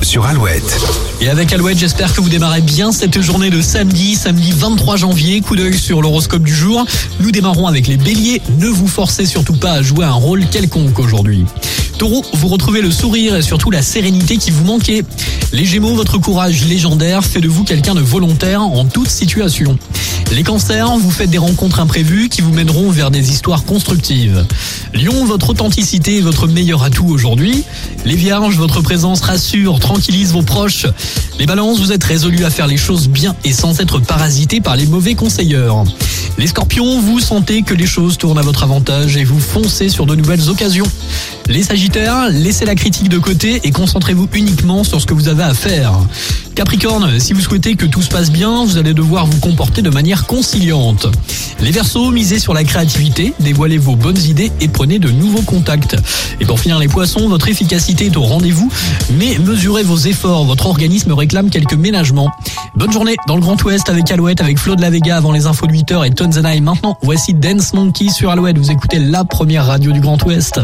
sur Alouette. Et avec Alouette, j'espère que vous démarrez bien cette journée de samedi, samedi 23 janvier. Coup d'œil sur l'horoscope du jour. Nous démarrons avec les béliers. Ne vous forcez surtout pas à jouer un rôle quelconque aujourd'hui. Taureau, vous retrouvez le sourire et surtout la sérénité qui vous manquait. Les Gémeaux, votre courage légendaire fait de vous quelqu'un de volontaire en toute situation. Les cancers, vous faites des rencontres imprévues qui vous mèneront vers des histoires constructives. Lion, votre authenticité est votre meilleur atout aujourd'hui. Les vierges, votre présence rassure, tranquillise vos proches. Les balances, vous êtes résolus à faire les choses bien et sans être parasités par les mauvais conseilleurs. Les scorpions, vous sentez que les choses tournent à votre avantage et vous foncez sur de nouvelles occasions. Les sagittaires, laissez la critique de côté et concentrez-vous uniquement sur ce que vous avez à faire. Capricorne, si vous souhaitez que tout se passe bien, vous allez devoir vous comporter de manière conciliante. Les Verseaux, misez sur la créativité, dévoilez vos bonnes idées et prenez de nouveaux contacts. Et pour finir les poissons, votre efficacité est au rendez-vous, mais mesurez vos efforts, votre organisme réclame quelques ménagements. Bonne journée dans le Grand Ouest avec Alouette, avec Flo de la Vega avant les infos de 8h et Tonzana. Et maintenant, voici Dance Monkey sur Alouette. Vous écoutez la première radio du Grand Ouest.